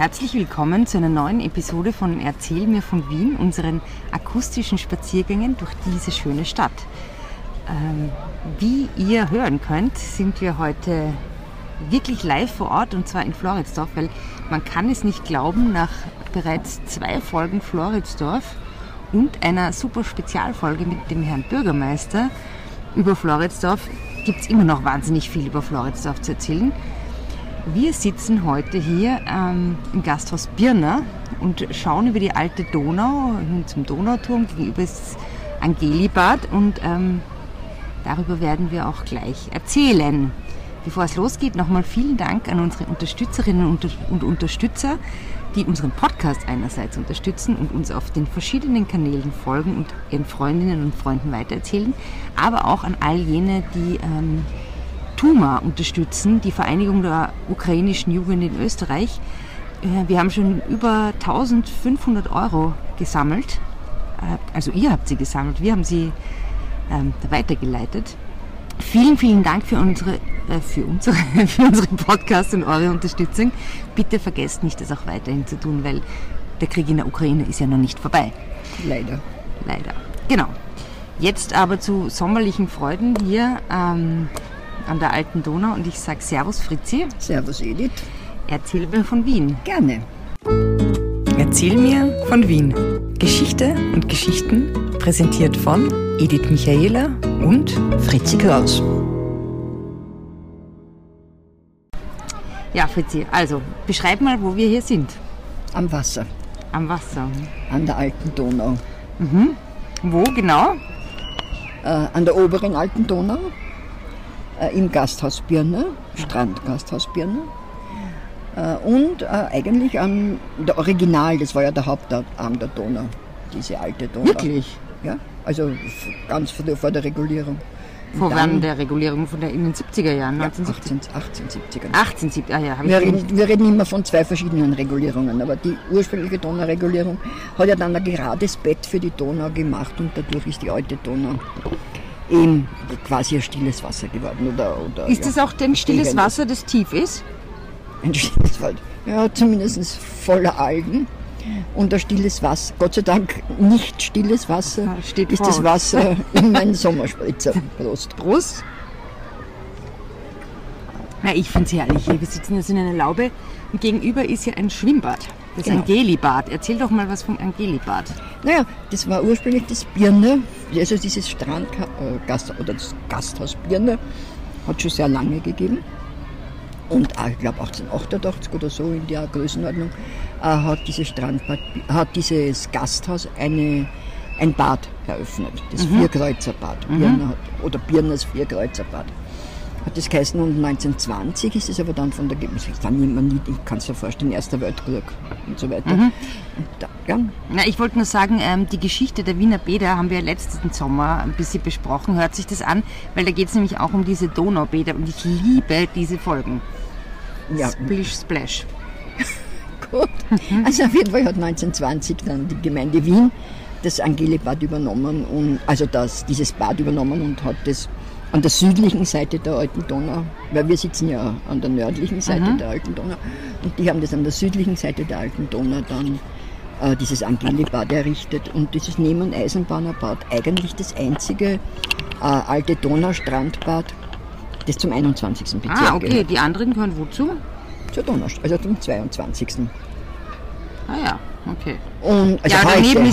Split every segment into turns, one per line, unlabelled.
Herzlich willkommen zu einer neuen Episode von Erzähl mir von Wien, unseren akustischen Spaziergängen durch diese schöne Stadt. Ähm, wie ihr hören könnt, sind wir heute wirklich live vor Ort und zwar in Floridsdorf, weil man kann es nicht glauben, nach bereits zwei Folgen Floridsdorf und einer super Spezialfolge mit dem Herrn Bürgermeister über Floridsdorf gibt es immer noch wahnsinnig viel über Floridsdorf zu erzählen. Wir sitzen heute hier ähm, im Gasthaus Birner und schauen über die alte Donau hin zum Donauturm. Gegenüber ist das Angelibad und ähm, darüber werden wir auch gleich erzählen. Bevor es losgeht, nochmal vielen Dank an unsere Unterstützerinnen und Unterstützer, die unseren Podcast einerseits unterstützen und uns auf den verschiedenen Kanälen folgen und ihren Freundinnen und Freunden weitererzählen, aber auch an all jene, die ähm, TUMA unterstützen, die Vereinigung der ukrainischen Jugend in Österreich. Äh, wir haben schon über 1500 Euro gesammelt. Äh, also ihr habt sie gesammelt, wir haben sie ähm, weitergeleitet. Vielen, vielen Dank für unsere, äh, für, unsere, für unseren Podcast und eure Unterstützung. Bitte vergesst nicht, das auch weiterhin zu tun, weil der Krieg in der Ukraine ist ja noch nicht vorbei.
Leider.
Leider. Genau. Jetzt aber zu sommerlichen Freuden hier ähm, an der alten Donau und ich sage Servus Fritzi.
Servus Edith.
Erzähl mir von Wien.
Gerne.
Erzähl mir von Wien. Geschichte und Geschichten präsentiert von Edith Michaela und Fritzi Kraus. Ja, Fritzi, also beschreib mal, wo wir hier sind.
Am Wasser.
Am Wasser.
An der alten Donau.
Mhm. Wo genau?
Äh, an der oberen alten Donau. Äh, Im Gasthaus Birne, Strandgasthaus Birne. Äh, und äh, eigentlich an der Original, das war ja der Hauptarm der Donau, diese alte Donau.
Wirklich?
Ja, also ganz vor der, vor der Regulierung.
Vor wann der Regulierung? Von der in den 70er Jahren?
Ja, 1870 1870er.
1870, ah ja, habe ich
wir reden, wir reden immer von zwei verschiedenen Regulierungen, aber die ursprüngliche Donauregulierung hat ja dann ein gerades Bett für die Donau gemacht und dadurch ist die alte Donau eben quasi ein stilles Wasser geworden. Oder, oder,
ist ja, das auch ein stilles Wasser, das tief ist?
Ein stilles Wasser, ja, zumindest voller Algen und ein stilles Wasser. Gott sei Dank nicht stilles Wasser,
Steht
ist
vor.
das Wasser in meinen Sommerspritzer. Prost.
Prost. Na, ich finde es herrlich. hier. Wir sitzen jetzt in einer Laube und gegenüber ist ja ein Schwimmbad. Das
Genau.
Angelibad. Erzähl doch mal was vom Angelibad.
Naja, das war ursprünglich das Birne, also dieses Strandgast oder das Gasthaus Birne, hat schon sehr lange gegeben. Und auch, ich glaube 1888 oder so in der Größenordnung äh, hat dieses Strandbad, hat dieses Gasthaus eine, ein Bad eröffnet, das Vierkreuzerbad, Birne hat, oder Birners Vierkreuzerbad. Hat das geheißen und 1920 ist es aber dann von der, es nie- ich kann es dir vorstellen, Erster Weltkrieg und so weiter. Und da, ja,
Na, ich wollte nur sagen, ähm, die Geschichte der Wiener Bäder haben wir letzten Sommer ein bisschen besprochen. Hört sich das an, weil da geht es nämlich auch um diese Donaubäder und ich liebe diese Folgen.
ja,
Splish Splash.
Gut. Also auf jeden Fall hat 1920 dann die Gemeinde Wien das Angelibad übernommen und also das, dieses Bad übernommen und hat das an der südlichen Seite der alten Donau, weil wir sitzen ja an der nördlichen Seite der alten Donau und die haben das an der südlichen Seite der alten Donau dann äh, dieses Angelibad errichtet und dieses und Eisenbahnerbad eigentlich das einzige äh, alte Donaustrandbad, das zum 21. Bezirk
Ah, okay.
gehört.
Die anderen gehören wozu?
Zur Donau, also zum 22.
Ah ja, okay.
Und, also
Ja,
heute, heute, wir-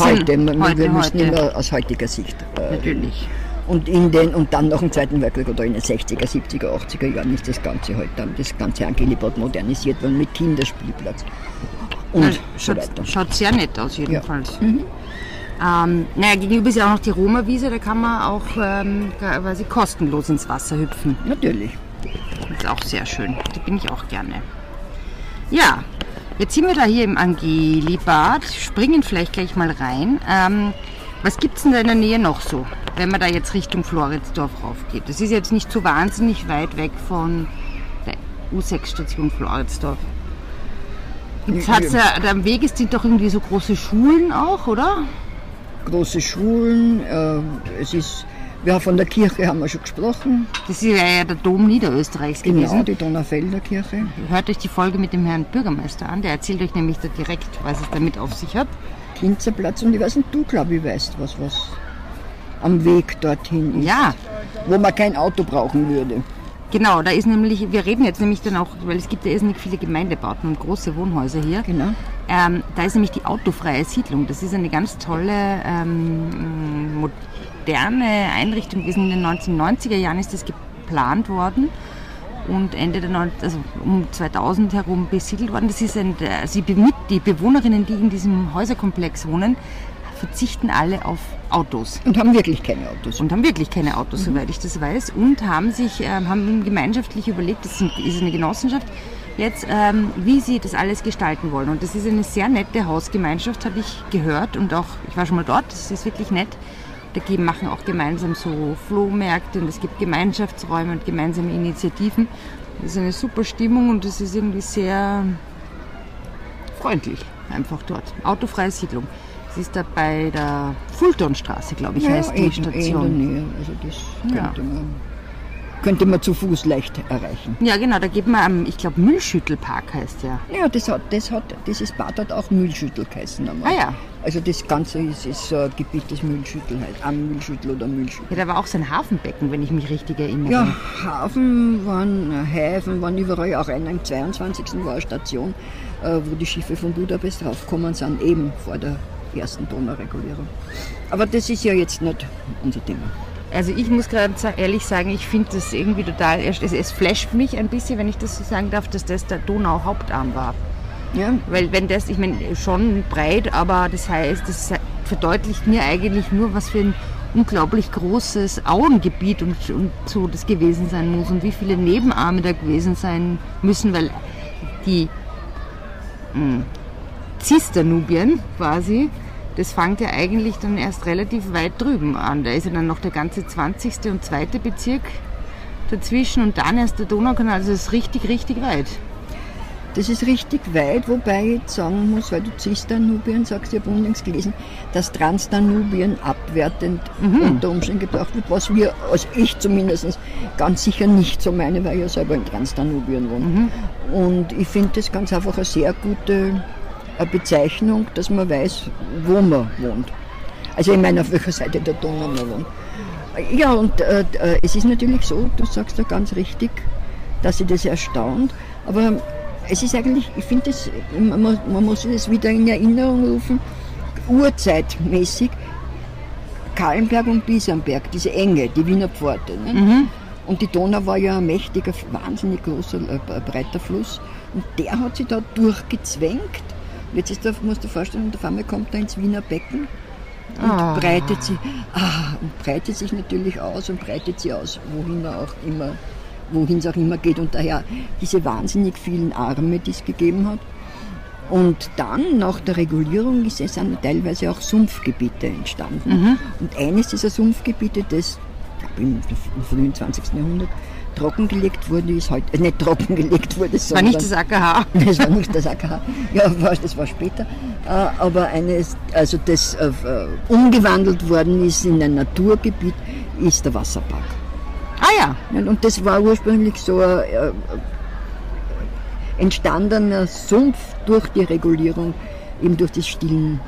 heute,
wir müssen
heute.
immer aus heutiger Sicht. Äh,
Natürlich.
Und, in den, und dann nach dem Zweiten Weltkrieg oder in den 60er, 70er, 80er Jahren ist das Ganze halt dann, das ganze Angelibad modernisiert worden mit Kinderspielplatz und so
schaut,
weiter.
schaut sehr nett aus jedenfalls. Ähm, naja, gegenüber ist ja auch noch die Roma-Wiese, da kann man auch ähm, quasi kostenlos ins Wasser hüpfen.
Natürlich.
Das ist auch sehr schön. Da bin ich auch gerne. Ja, jetzt sind wir da hier im Angelibad, springen vielleicht gleich mal rein. Ähm, was gibt es denn da in der Nähe noch so, wenn man da jetzt Richtung Floridsdorf raufgeht? Das ist jetzt nicht so wahnsinnig weit weg von der U6-Station Floridsdorf. Gibt's, hat's ja, am Weg sind doch irgendwie so große Schulen auch, oder?
Große Schulen, äh, es ist Ja, von der Kirche haben wir schon gesprochen.
Das ist ja der Dom Niederösterreichs
Genau,
gewesen.
die Donaufelder Kirche.
Hört euch die Folge mit dem Herrn Bürgermeister an, der erzählt euch nämlich da direkt, was es damit auf sich hat.
Kinzerplatz und ich weiß nicht, du glaube ich weißt, was, was am Weg dorthin ist.
Ja,
Wo man kein Auto brauchen würde.
genau, da ist nämlich, wir reden jetzt nämlich dann auch, weil es gibt ja irrsinnig viele Gemeindebauten und große Wohnhäuser hier.
Genau.
Ähm, da ist nämlich die autofreie Siedlung. Das ist eine ganz tolle, ähm, moderne Einrichtung gewesen. In den 1990er Jahren ist das geplant worden und Ende der 90, also um 2000 herum besiedelt worden. Das ist ein, also die, Be- die Bewohnerinnen, die in diesem Häuserkomplex wohnen, verzichten alle auf Autos
Und haben wirklich keine Autos.
und haben wirklich keine Autos, soweit ich das weiß, und haben sich ähm, haben gemeinschaftlich überlegt, das ist eine Genossenschaft, jetzt ähm, wie sie das alles gestalten wollen. Und das ist eine sehr nette Hausgemeinschaft, habe ich gehört und auch ich war schon mal dort. Das ist wirklich nett. Da machen auch gemeinsam so Flohmärkte und es gibt Gemeinschaftsräume und gemeinsame Initiativen. Das ist eine super Stimmung und es ist irgendwie sehr freundlich einfach dort. Autofreie Siedlung. Es ist da bei der Fultonstraße, glaube ich, heißt die Station.
Nähe. Also das
Ja.
könnte, man, könnte man zu Fuß leicht erreichen.
Ja, genau, da geht man am, ich glaube, Müllschüttelpark heißt der.
Ja, das hat, das hat, dieses Bad hat auch Müllschüttel geheißen einmal.
Ah ja.
Also das Ganze ist, ist so ein Gebiet des Müllschüttel halt. Am Müllschüttel oder Müllschüttel.
Ja, da war auch sein Hafenbecken, wenn ich mich richtig erinnere.
Ja, Hafen waren, Häfen waren überall, auch einer im 22. war eine Station, äh, wo die Schiffe von Budapest raufgekommen sind, eben vor der ersten Donauregulierung. Aber das ist ja jetzt nicht unser Thema.
Also ich muss gerade ehrlich sagen, ich finde das irgendwie total, es, es flasht mich ein bisschen, wenn ich das so sagen darf, dass das der Donau-Hauptarm war.
Ja,
Weil wenn das, ich meine, schon breit, aber das heißt, das verdeutlicht mir eigentlich nur, was für ein unglaublich großes Auengebiet und, und so das gewesen sein muss und wie viele Nebenarme da gewesen sein müssen, weil die mh, Zisternubien quasi, das fängt ja eigentlich dann erst relativ weit drüben an. Da ist ja dann noch der ganze 20. und 2. Bezirk dazwischen und dann erst der Donaukanal, also das ist richtig, richtig weit.
das ist richtig weit, wobei ich jetzt sagen muss, weil du Cisdanubien sagst, ich habe unlängst gelesen, dass Transdanubien abwertend unter Umständen gedacht wird, was wir, also ich zumindest, ganz sicher nicht so meine, weil ich ja selber in Transdanubien wohne. Und ich finde das ganz einfach eine sehr gute äh, Bezeichnung, dass man weiß, wo man wohnt. Also ich meine, auf welcher Seite der Donau man wohnt. Ja, und äh, äh, es ist natürlich so, du sagst da ganz richtig, dass sie das erstaunt, aber es ist eigentlich, ich finde das, man, muss- man muss das wieder in Erinnerung rufen, urzeitmäßig, Kahlenberg und Biesenberg, diese Enge, die Wiener Pforte. Ne? Und die Donau war ja ein mächtiger, wahnsinnig großer, äh, breiter Fluss. Und der hat sich da durchgezwängt. Jetzt ist da, musst du dir vorstellen, und auf einmal kommt er ins Wiener Becken und
Ah.
breitet sich, ah, und breitet sich natürlich aus und breitet sie aus, wohin er auch immer, wohin es auch immer geht. Und daher diese wahnsinnig vielen Arme, die es gegeben hat. Und dann, nach der Regulierung, ist es sind teilweise auch Sumpfgebiete entstanden. Und eines dieser Sumpfgebiete, das ich glaube, im, im frühen 20. Jahrhundert trockengelegt wurde, ist heute, äh, nicht trockengelegt wurde,
Das war nicht das AKH.
das war nicht das AKH, ja, das war später. Äh, Aber eines, also das äh, äh, umgewandelt worden ist in ein Naturgebiet, ist der Wasserpark.
Ah ja,
Und das war ursprünglich so ein entstandener Sumpf durch die Regulierung, eben durch das Stillen.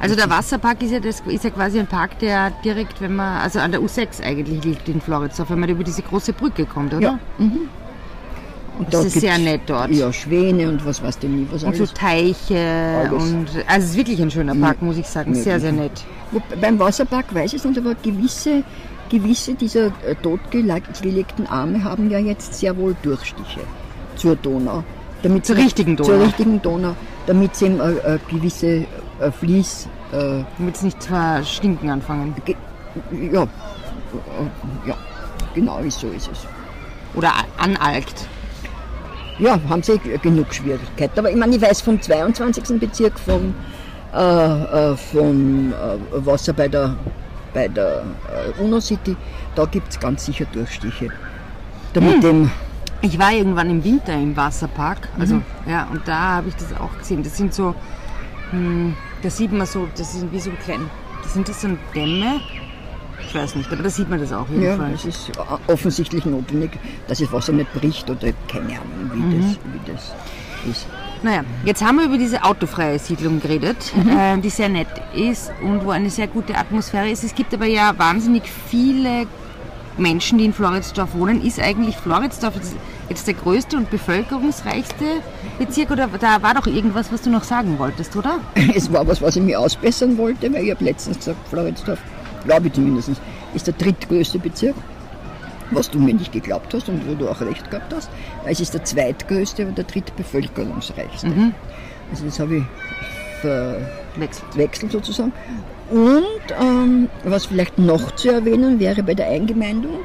Also der Wasserpark ist ja, das, ist ja quasi ein Park, der direkt, wenn man, also an der U6 eigentlich liegt in Floridsdorf, wenn man über diese große Brücke kommt, oder?
Ja. Mhm. Und
Das ist sehr nett dort.
Ja, Schwäne und was weiß du nie, was
Und so. Teiche
Alles.
und also es ist wirklich ein schöner Park, muss ich sagen. Sehr, sehr nett.
Wo, beim Wasserpark weiß ich es nicht, aber gewisse, gewisse dieser äh, totgelegten Arme haben ja jetzt sehr wohl Durchstiche zur Donau. Damit
Zur richtigen Donau.
Zur richtigen Donau, damit sie eben äh, äh, gewisse äh, Fließ... Äh,
Damit es nicht zwar stinken anfangen.
ge- ja, äh, ja, genau so ist es.
Oder analgt.
Ja, haben sie genug Schwierigkeiten. Aber ich meine, ich weiß vom 22. Bezirk vom, äh, äh, vom äh, Wasser bei der, bei der äh, UNO City, da gibt es ganz sicher Durchstiche. Da mit dem,
Ich war irgendwann im Winter im Wasserpark, also ja, und da habe ich das auch gesehen. Das sind so, hm, da sieht man so, das sind wie so ein klein, das sind das so Dämme Ich weiß nicht, aber da sieht man das auch
Ja,
jedenfalls.
es ist offensichtlich notwendig, dass das Wasser nicht bricht oder keine Ahnung, wie,
Mhm.
das, wie das ist.
Naja, jetzt haben wir über diese autofreie Siedlung geredet, äh, die sehr nett ist und wo eine sehr gute Atmosphäre ist. Es gibt aber ja wahnsinnig viele Menschen, die in Floridsdorf wohnen. Ist eigentlich Floridsdorf jetzt- der größte und bevölkerungsreichste Bezirk oder da war doch irgendwas, was du noch sagen wolltest, oder?
Es war was, was ich mir ausbessern wollte, weil ich habe letztens gesagt, Floridsdorf, glaube ich zumindest, ist der drittgrößte Bezirk, was du mir nicht geglaubt hast und wo du auch recht gehabt hast. Weil Es ist der zweitgrößte und der drittbevölkerungsreichste. Also das habe ich
Wechsel.
verwechselt sozusagen. Und ähm, was vielleicht noch zu erwähnen wäre bei der Eingemeindung,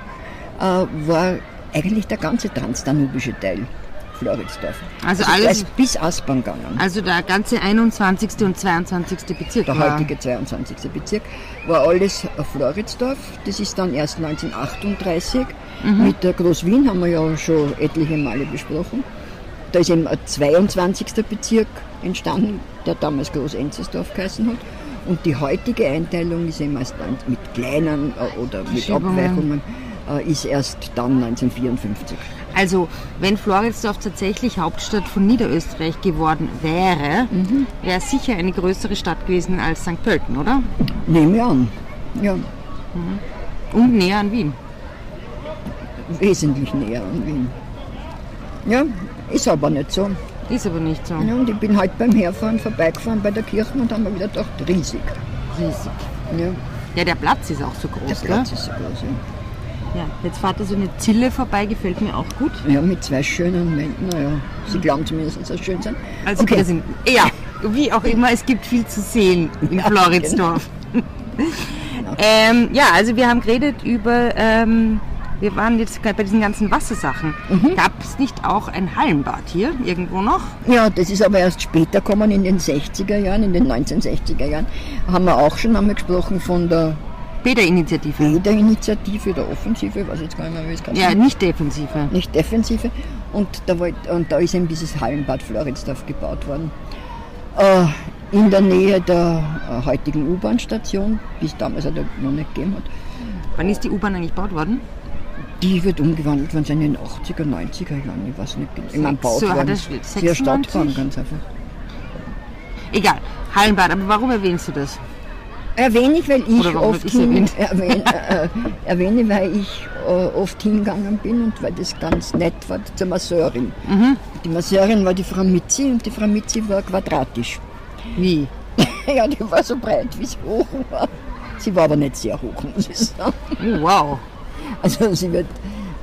äh, war eigentlich der ganze transdanubische Teil Floridsdorf.
Also
da
alles-
bis Aspern gegangen.
Also der ganze 21. und 22. Bezirk
Der
war.
heutige 22. Bezirk war alles Floridsdorf. Das ist dann erst 1938 mit der Groß-Wien, haben wir ja schon etliche Male besprochen. Da ist eben ein 22. Bezirk entstanden, der damals Groß-Enzersdorf geheißen hat. Und die heutige Einteilung ist eben erst dann mit kleinen äh, oder mit. Abweichungen, äh, ist erst dann 1954.
Also, wenn Floridsdorf tatsächlich Hauptstadt von Niederösterreich geworden wäre, wäre es sicher eine größere Stadt gewesen als St. Pölten, oder?
Nehmen wir an. Ja,
Und näher an Wien.
wesentlich näher an Wien. Ja, ist aber nicht so.
Ist aber nicht so
Ja, und ich bin heute beim Herfahren vorbeigefahren bei der Kirche und haben mir wieder gedacht, riesig.
riesig.
Ja,
Ja, der Platz ist auch so
der
groß,
Platz
gell?
ist so groß. Ja.
Ja, jetzt fährt da so eine Zille vorbei, gefällt mir auch gut.
ja, mit zwei schönen Wänden. Naja, sie glauben zumindest, dass sie schön sind.
Also
okay,
wir sind, ja, wie auch immer, es gibt viel zu sehen in
Ja,
Floridsdorf. ähm, ja, also wir haben geredet über, ähm, wir waren jetzt bei diesen ganzen Wassersachen.
Mhm.
Gab es nicht auch ein Hallenbad hier irgendwo noch?
ja, das ist aber erst später gekommen, in den 60er Jahren, in den 1960er Jahren. Haben wir auch schon einmal gesprochen von der
Bäderinitiative.
Bäderinitiative, der Offensive, ich weiß jetzt gar nicht mehr, wie es ganz
Ja, nicht Defensive.
nicht Defensive. Und da, wollt, und da ist eben dieses Hallenbad Floridsdorf gebaut worden. Äh, in der Nähe der äh, heutigen U-Bahn-Station, die es damals halt noch nicht gegeben hat.
Wann ist die U-Bahn eigentlich gebaut worden?
Die wird umgewandelt worden sein in den 80er, 90er Jahren, ich weiß nicht genau. Ich meine, baut
So,
worden.
96?
Stadtbahn, ganz einfach.
Egal, Hallenbad, aber warum erwähnst du das?
Erwähne ich, weil ich oft hin, erwähne, äh, äh, erwähne, weil ich äh, oft hingegangen bin und weil das ganz nett war zur Masseurin.
Mhm.
Die Masseurin war die Frau Mitzi und die Frau Mitzi war quadratisch.
Wie?
ja, die war so breit, wie sie hoch war. Sie war aber nicht sehr hoch, muss ich sagen.
Oh, wow.
Also sie wird,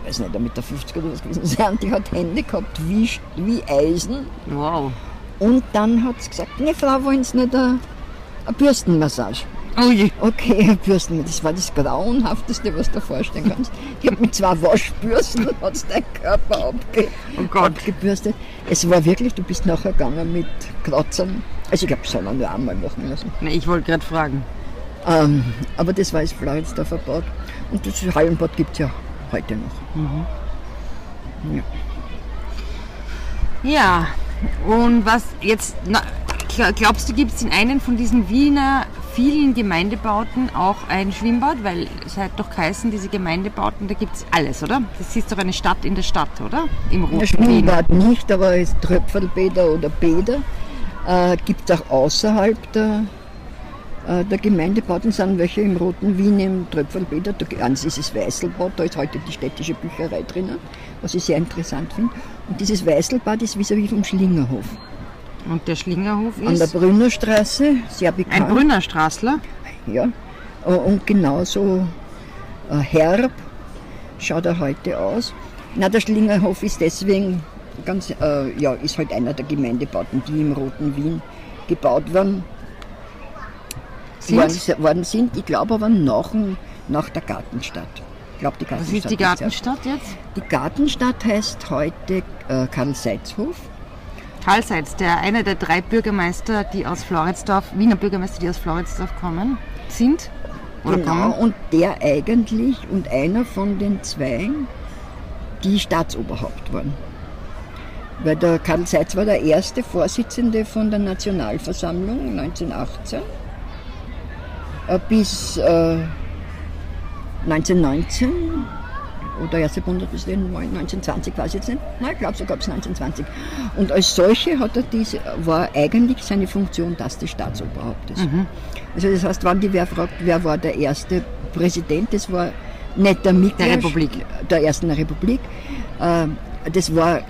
ich weiß nicht, mit der 50 oder was gewesen sein, die hat Hände gehabt wie, wie Eisen.
Wow.
Und dann hat sie gesagt, ne Frau, wollen Sie nicht eine, eine Bürstenmassage?
Oh je.
Okay, eine Bürsten, das war das Grauenhafteste, was du dir vorstellen kannst. Ich habe mit zwei Waschbürsten hat's deinen Körper abge
Oh Gott.
abgebürstet. Es war wirklich, du bist nachher gegangen mit Kratzern. Also ich glaube, das soll man nur einmal machen lassen.
Na, ich wollte gerade fragen.
Ähm, aber das war jetzt Floridsdorf verbaut. Und das Hallenbad gibt es ja heute noch. Ja.
Ja, und was jetzt, na, gl- glaubst du, gibt es in einem von diesen Wiener vielen Gemeindebauten auch ein Schwimmbad? Weil es hat doch geheißen, diese Gemeindebauten, da gibt es alles, oder? Das ist doch eine Stadt in der Stadt, oder? Im roten Wien.
Schwimmbad nicht, aber es Tröpfelbäder oder Bäder äh, gibt es auch außerhalb der, der Gemeindebauten, sind welche im Roten Wien im Tröpfelbäder. Da, eins ist das Weißelbad, da ist heute die städtische Bücherei drinnen, was ich sehr interessant finde. Und dieses Weißelbad ist vis-à-vis vom Schlingerhof.
Und der Schlingerhof
An der
ist
Brünnerstraße, sehr
ein
bekannt.
Brünnerstraßler.
Ja, äh, und genauso äh, herb schaut er heute aus. Na, der Schlingerhof ist deswegen ganz, äh, ja, ist halt einer der Gemeindebauten, die im Roten Wien gebaut worden
Sind?
worden, worden sind. Ich glaube aber nach, nach der Gartenstadt. Ich glaube, die
Was
Gartenstadt.
ist die Gartenstadt jetzt?
Die Gartenstadt heißt heute äh, Karl-Seitz-Hof.
Karl Seitz, der einer der drei Bürgermeister, die aus Floridsdorf, Wiener Bürgermeister, die aus Floridsdorf kommen, sind. Oder
Genau,
kommen.
und der eigentlich und einer von den Zweien, die Staatsoberhaupt waren. Weil der Karl Seitz war der erste Vorsitzende von der Nationalversammlung 1918 äh, bis, äh, 1919 oder erste Bundespräsident 1920, weiß ich jetzt nicht. Nein, ich glaube sogar bis 1920. Und als solche hat er diese, war eigentlich seine Funktion das des Staatsoberhauptes. Mhm. Also das heißt, wenn die wer fragt, wer war der erste Präsident, das war nicht der Miklas,
der Republik,
der ersten Republik. Äh, das war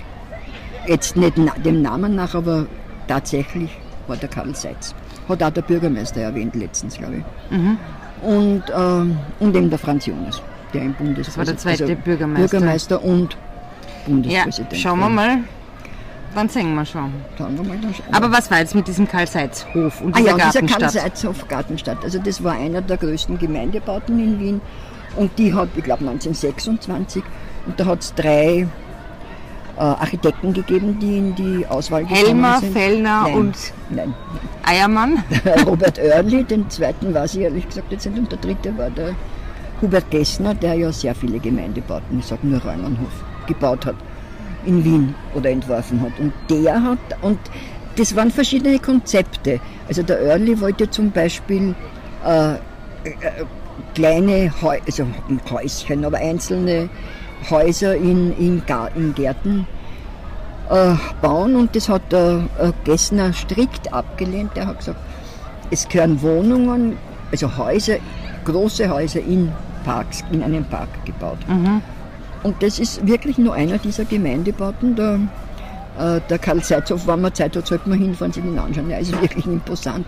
jetzt nicht dem Namen nach, aber tatsächlich war der Karl Seitz. Hat auch der Bürgermeister erwähnt letztens, glaube ich. Mhm. Und, ähm, und eben der Franz Jonas, der im Bundespräsident
Das war der zweite also Bürgermeister.
Bürgermeister und Bundespräsident.
Ja, schauen wir mal. Dann sehen wir schon.
Schauen wir mal, dann schauen
Aber was war jetzt mit diesem Karl-Seitz-Hof und
ah,
dieser
ja,
Gartenstadt?
dieser Karl-Seitz-Hof Gartenstadt. Also das war einer der größten Gemeindebauten in Wien. Und die hat, ich glaube 1926, und da hat es drei äh, Architekten gegeben, die in die Auswahl
Helmer,
sind.
Fellner
Nein,
und
nein.
Eiermann.
Robert Oerli, den zweiten weiß ich ehrlich gesagt jetzt nicht, und der dritte war der Hubert Gessner, der ja sehr viele Gemeindebauten, ich sage nur Reunernhof, gebaut hat in Wien oder entworfen hat. Und der hat, und das waren verschiedene Konzepte. Also der Oerli wollte zum Beispiel äh, äh, kleine Häu also Häuschen, aber einzelne Häuser in, in, in Gärten äh, bauen und das hat der äh, Gessner strikt abgelehnt. Der hat gesagt, es gehören Wohnungen, also Häuser, große Häuser in Parks, in einem Park gebaut. Mhm. Und das ist wirklich nur einer dieser Gemeindebauten. Der, äh, der Karl Seitzow, wenn man Zeit hat, sollte man hinfahren, sich ihn anschauen. Er ist wirklich imposant.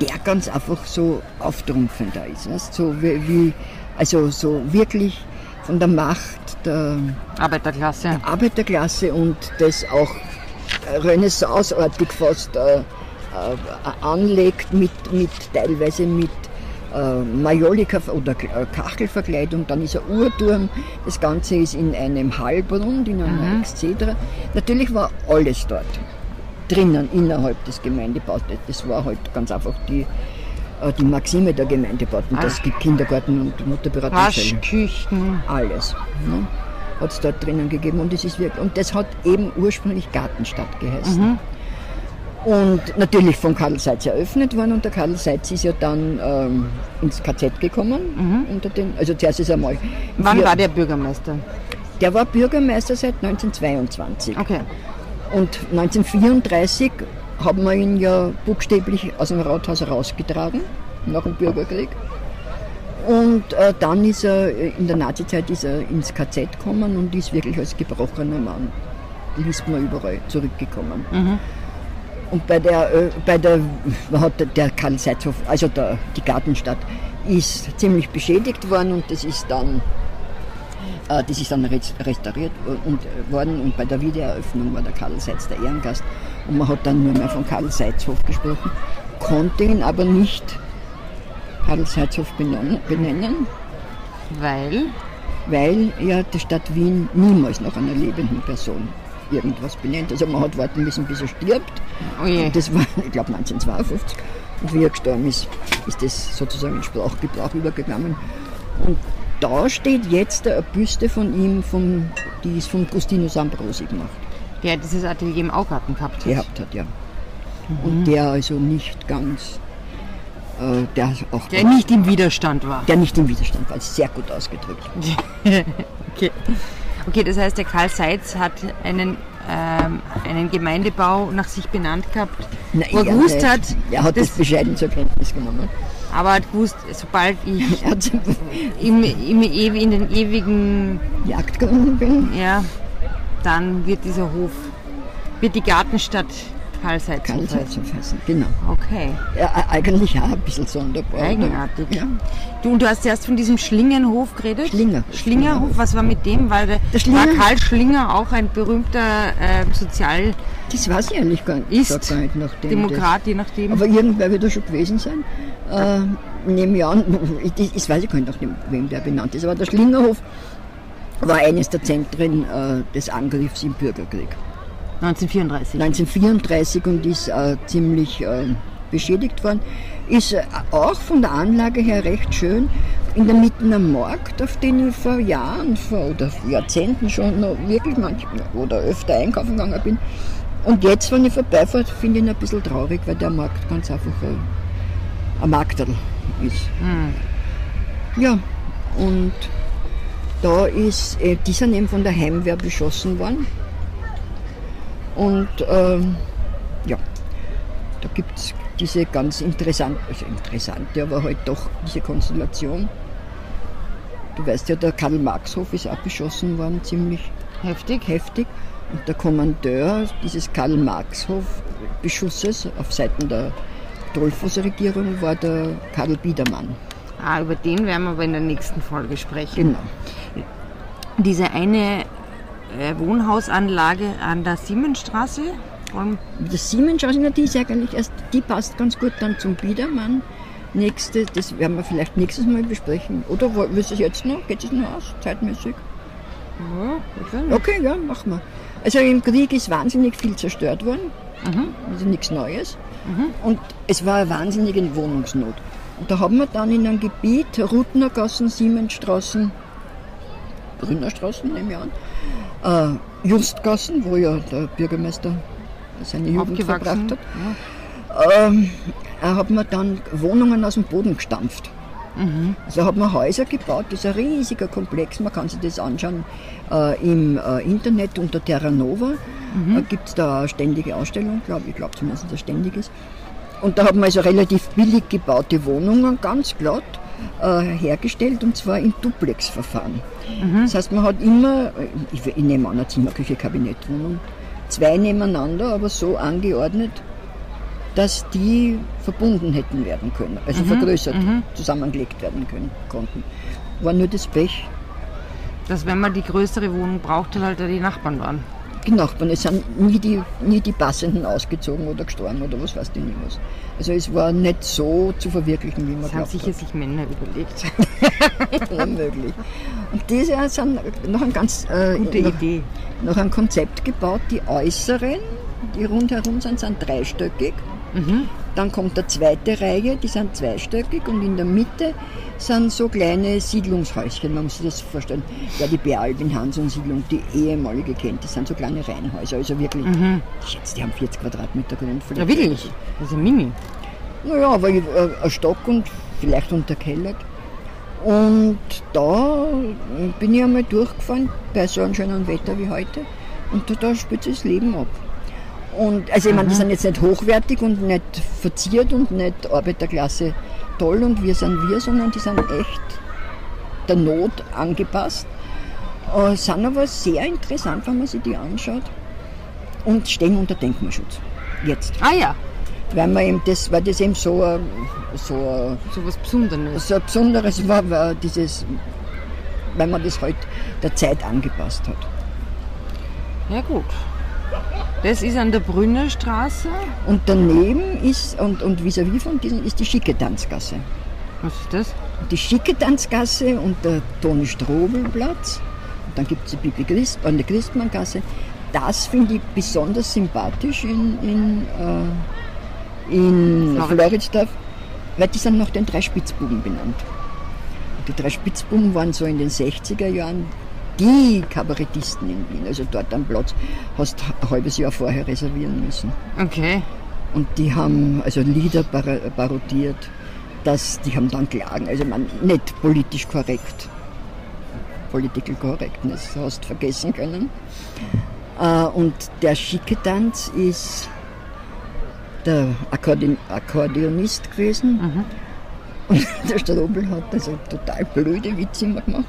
Der ganz einfach so auftrumpfend da ist. Weißt? So wie, wie, also so wirklich von der Macht der
Arbeiterklasse,
der Arbeiterklasse und das auch renaissanceartig fast äh, äh, anlegt mit, mit teilweise mit äh, Majolika oder äh, Kachelverkleidung, dann ist ein Uhrturm, das Ganze ist in einem Hallbrunn, in einer mhm. Exzedra. Natürlich war alles dort drinnen, innerhalb des Gemeindebautes. Das war halt ganz einfach die, die Maxime der Gemeindebauten. Das ah. gibt Kindergarten und Mutterberatungsstellen.
Waschküchen.
Alles. Ne? Hat es dort drinnen gegeben und, das ist wirklich, und das hat eben ursprünglich Gartenstadt geheißen. Mhm. Und natürlich von Karl Seitz eröffnet worden und der Karl Seitz ist ja dann ähm, ins KZ gekommen. Mhm. Unter den, also zuerst ist er mal.
Wann war der Bürgermeister?
Der war Bürgermeister seit 1922.
Okay.
Und 1934 haben wir ihn ja buchstäblich aus dem Rathaus rausgetragen, nach dem Bürgerkrieg. Und äh, dann ist er, in der Nazizeit ist er ins KZ gekommen und ist wirklich als gebrochener Mann, liest man überall, zurückgekommen. Mhm. Und bei der, äh, bei der, hat der Karl Seithof, also der, die Gartenstadt, ist ziemlich beschädigt worden und das ist dann, äh, das ist dann restauriert und, worden und bei der Wiedereröffnung war der Karl Seitz der Ehrengast und man hat dann nur mehr von Karl Seithof gesprochen, konnte ihn aber nicht Karl Seithof benennen.
Weil?
Weil ja die Stadt Wien niemals nach einer lebenden Person irgendwas benennt. Also man hat warten müssen, bis er stirbt. Oh je. das war, ich glaube, 1952. Und wie er gestorben ist, ist das sozusagen in Sprachgebrauch übergegangen. Und da steht jetzt eine Büste von ihm, vom, die ist von Gustinus Ambrosi gemacht.
Der dieses Atelier im Augarten gehabt hat.
Gehabt hat, ja. Mhm. Und der also nicht ganz äh, der auch
der nicht im Widerstand war.
Der nicht im Widerstand war, sehr gut ausgedrückt.
okay. Okay, das heißt, der Karl Seitz hat einen, ähm, einen Gemeindebau nach sich benannt gehabt,
Na, wo er gewusst hat. Er hat das, das bescheiden zur Kenntnis genommen.
Aber er gewusst, sobald ich im, im, in den ewigen
Jagdgründen bin,
ja, dann wird dieser Hof, wird die Gartenstadt Karl Seitz
heißen, genau.
Okay.
Ja, eigentlich auch ein bisschen sonderbar.
Eigenartig. Ja. Du, und du hast erst von diesem Schlingenhof geredet?
Schlinger.
Schlingerhof, was war mit dem? Weil der, der Schlinger, war Karl Schlinger auch ein berühmter äh, Sozial...
Das weiß ich eigentlich gar,
ist
gar nicht. Nachdem
Demokrat, das, je nachdem.
Aber irgendwer wird da schon gewesen sein. Äh, nehme ich an, ich, ich weiß ich gar nicht, nach wem der benannt ist, aber der Schlingerhof war eines der Zentren äh, des Angriffs im Bürgerkrieg.
1934.
1934 und ist äh, ziemlich äh, beschädigt worden. Ist äh, auch von der Anlage her recht schön. In der Mitte am Markt, auf den ich vor Jahren vor, oder Jahrzehnten schon noch wirklich manchmal oder öfter einkaufen gegangen bin. Und jetzt, wenn ich vorbeifahre, finde ich ihn ein bisschen traurig, weil der Markt ganz einfach ein, ein Markterl ist. Hm. Ja, Und da ist, die sind eben von der Heimwehr beschossen worden. Und ähm, ja, da gibt es diese ganz interessante, also interessante, aber halt doch diese Konstellation. Du weißt ja, der Karl-Marx-Hof ist abgeschossen worden, ziemlich
Heftig.
heftig. Und der Kommandeur dieses Karl-Marx-Hof-Beschusses auf Seiten der Dollfuss-Regierung war der Karl Biedermann.
Ah, über den werden wir aber in der nächsten Folge sprechen.
Genau.
Diese eine äh, Wohnhausanlage an der Siemensstraße. Wollen-
Das Siemensstraße, die ist eigentlich erst, die passt ganz gut dann zum Biedermann. Nächste, das werden wir vielleicht nächstes Mal besprechen. Oder willst du es jetzt noch? Geht es noch aus, zeitmäßig?
Ja, ich nicht.
Okay, ja, machen wir. Also im Krieg ist wahnsinnig viel zerstört worden. Also nichts Neues. Und es war eine wahnsinnige Wohnungsnot. Und da haben wir dann in einem Gebiet, Rutnergassen, Siemensstraßen, Brünnerstraßen, nehme ich an, äh, Justgassen, wo ja der Bürgermeister seine Jugend verbracht hat, ähm, äh, hat man dann Wohnungen aus dem Boden gestampft. Also hat man Häuser gebaut, das ist ein riesiger Komplex, man kann sich das anschauen äh, im äh, Internet unter Terra Nova. Da gibt es da eine ständige Ausstellung, glaube ich, glaube zumindest, dass das ständig ist. Und da hat man also relativ billig gebaute Wohnungen, ganz glatt, äh, hergestellt und zwar im Duplex-Verfahren. Das heißt, man hat immer, äh, ich, ich nehme an, eine Zimmerküche, Kabinettwohnung, zwei nebeneinander, aber so angeordnet, dass die verbunden hätten werden können, also vergrößert, zusammengelegt werden können, konnten. War nur das Pech.
Dass wenn man die größere Wohnung brauchte, halt die Nachbarn waren.
Die Nachbarn, es sind nie die, nie die Passenden ausgezogen oder gestorben oder was weiß ich nicht was. Also es war nicht so zu verwirklichen, wie man
Das haben
glaubt
sicher sich Männer überlegt.
hat. Unmöglich. Und diese sind noch ein ganz äh,
Gute
noch,
Idee.
noch ein Konzept gebaut. Die äußeren, die rundherum sind, sind dreistöckig. Dann kommt eine zweite Reihe, die sind zweistöckig und in der Mitte sind so kleine Siedlungshäuschen, man muss sich das vorstellen. Ja, die Bealbin Hanson Siedlung, die ehemalige kennt, das sind so kleine Reihenhäuser, also wirklich, ich schätze, die haben 40 Quadratmeter Grundfläche.
Ja, wirklich. Das ist ein Mini.
Naja, aber ich- äh, ein Stock und vielleicht unterkellert. Und da bin ich einmal durchgefahren, bei so einem schönen Wetter wie heute. Und da, da spielt sich das Leben ab. Und, also ich meine, die sind jetzt nicht hochwertig und nicht verziert und nicht Arbeiterklasse toll und wir sind wir, sondern die sind echt der Not angepasst. Äh, sind aber sehr interessant, wenn man sich die anschaut. Und stehen unter Denkmalschutz. Jetzt.
Ah ja,
Weil, man eben das, weil das eben so, ein- so, ein-
so was Besonderes.
so ein Besonderes war, war dieses, weil man das halt der Zeit angepasst hat.
Ja gut. Das ist an der Brünner Straße.
Und daneben ist, und, und vis-à-vis von diesen, ist die schicke Tanzgasse.
Was ist das?
Die schicke Tanzgasse und der Toni Strobel-Platz. Und dann gibt es die Bibi Christ, an der Christmanngasse. Das finde ich besonders sympathisch in, in, äh, in
Floridsdorf.
Floridsdorf, weil die sind nach den drei Spitzbuben benannt. Und die drei Spitzbuben waren so in den 60er Jahren die Kabarettisten in Wien. Also dort am Platz hast ein halbes Jahr vorher reservieren müssen.
Okay.
Und die haben also Lieder par- parodiert, dass die haben dann klagen, also man nicht politisch korrekt, political correctness hast vergessen können. Äh, und der schicke Tanz ist der Akkordeon Akkordeonist gewesen. Und der Strobel hat also total blöde Witze immer gemacht.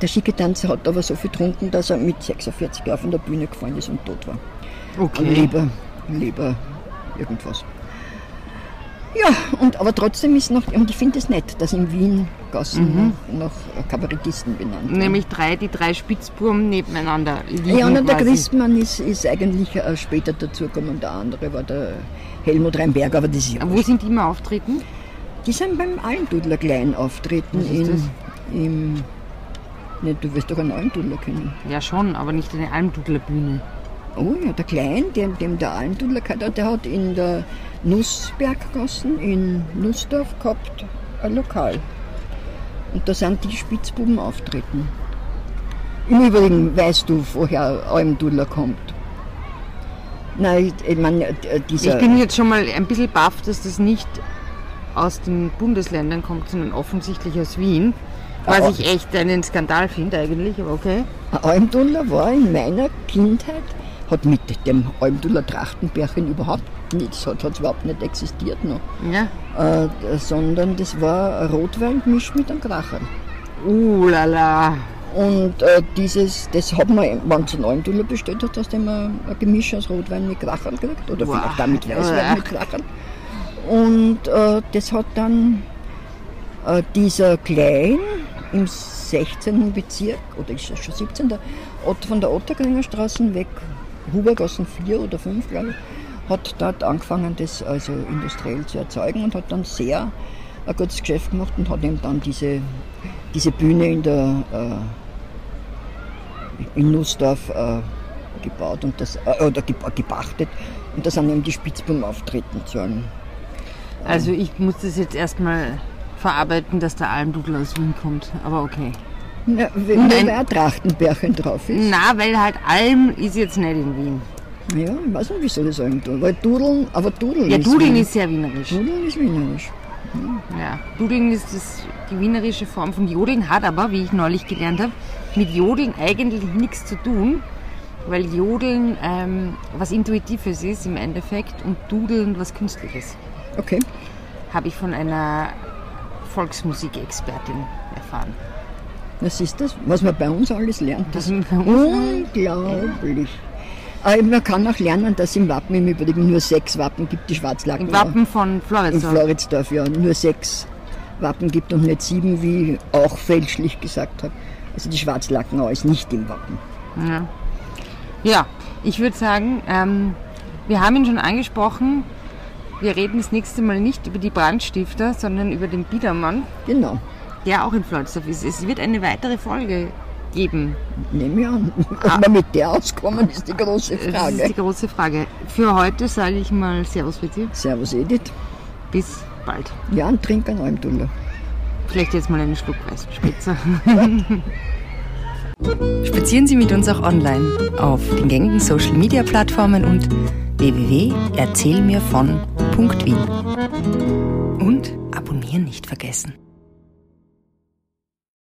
Der schicke Tanz hat aber so viel getrunken, dass er mit 46 Jahren von der Bühne gefallen ist und tot war.
Okay.
lieber, lieber irgendwas. Ja, und, aber trotzdem ist noch, und ich finde es nett, dass in Wien Gassen nach, nach Kabarettisten benannt werden.
Nämlich drei, die drei Spitzbuben nebeneinander liegen
Ja, und der. Christmann ist, ist eigentlich äh, später dazugekommen und der andere war der Helmut Reinberger, aber das ist ja
Wo sind die immer auftreten?
Die sind beim Almdudler Klein auftreten
Was ist
in,
das?
im. Ne, du wirst doch einen Almdudler kennen.
Ja schon, aber nicht eine Almdudlerbühne.
Oh ja, der Klein, dem, dem der Almdudler hat, der hat in der Nussberggassen in Nussdorf gehabt ein Lokal. Und da sind die Spitzbuben auftreten. Im Übrigen weißt du, woher Almdudler kommt. Nein, ich, ich meine, äh, dieser.
Ich bin jetzt schon mal ein bisschen baff, dass das nicht aus den Bundesländern kommt, sondern offensichtlich aus Wien. Was ich echt einen Skandal finde eigentlich, aber okay.
Ein Almdudler war in meiner Kindheit, hat mit dem Almdudler Trachtenbärchen überhaupt nichts, hat es überhaupt nicht existiert noch.
Ja.
Äh, sondern das war ein Rotwein gemischt mit einem Kracher.
Uh, lala.
Und äh, dieses, das hat man, wenn es einen Almdudler bestellt hat, dass man ein Gemisch aus Rotwein mit Krachern kriegt. Oder
Wow.
vielleicht auch mit Weißwein mit Krachern. Und äh, das hat dann äh, dieser Klein im 16. Bezirk, oder ist das schon 17. Ott- von der Otterkringer Straße weg, Hubergassen 4 oder 5, glaube ich, hat dort angefangen, das also industriell zu erzeugen und hat dann sehr ein gutes Geschäft gemacht und hat eben dann diese, diese Bühne in der äh, in Nussdorf äh, gebaut und das, äh, oder ge gepachtet und da sind eben die Spitzbuben auftreten sollen.
Also ich muss das jetzt erstmal verarbeiten, dass der Almdudel aus Wien kommt. Aber okay.
Ja, wenn da
ein-
Trachtenbärchen drauf ist.
Na, weil halt Alm ist jetzt nicht in Wien.
Ja, ich weiß nicht, wieso das sagen tun. Weil Dudeln, aber Dudeln
Ja,
ist
Dudeln
Wien.
ist sehr wienerisch.
Dudeln ist wienerisch.
Ja, Dudeln ist das, die wienerische Form von Jodeln, hat aber, wie ich neulich gelernt habe, mit Jodeln eigentlich nichts zu tun, weil Jodeln ähm, was Intuitives ist im Endeffekt und Dudeln was Künstliches.
Okay.
Habe ich von einer Volksmusikexpertin erfahren.
Das ist das, was man bei uns alles lernt.
Das ist
unglaublich. Aber man kann auch lernen, dass im Wappen im Übrigen nur sechs Wappen gibt, die Schwarzlacken.
Im Wappen von
In
Floridsdorf.
Floridsdorf, ja, nur sechs Wappen gibt und nicht sieben, wie auch fälschlich gesagt hat. Also die Schwarzlackenau ist nicht im Wappen.
Ja, ja ich würde sagen, ähm, wir haben ihn schon angesprochen. Wir reden das nächste Mal nicht über die Brandstifter, sondern über den Biedermann,
Genau,
der auch in Floridsdorf ist. Es wird eine weitere Folge geben.
nehme ich an. Ob wir mit der auskommen, ist die große
Das ist
Frage.
die große Frage. Für heute sage ich mal Servus für Sie.
Servus Edith.
Bis bald.
Ja, und trink einen Almdudler.
Vielleicht jetzt mal einen Schluck Weißspitzer.
Spazieren Sie mit uns auch online auf den gängigen Social Media Plattformen und www.erzählmirvon.wien. Und abonnieren nicht vergessen.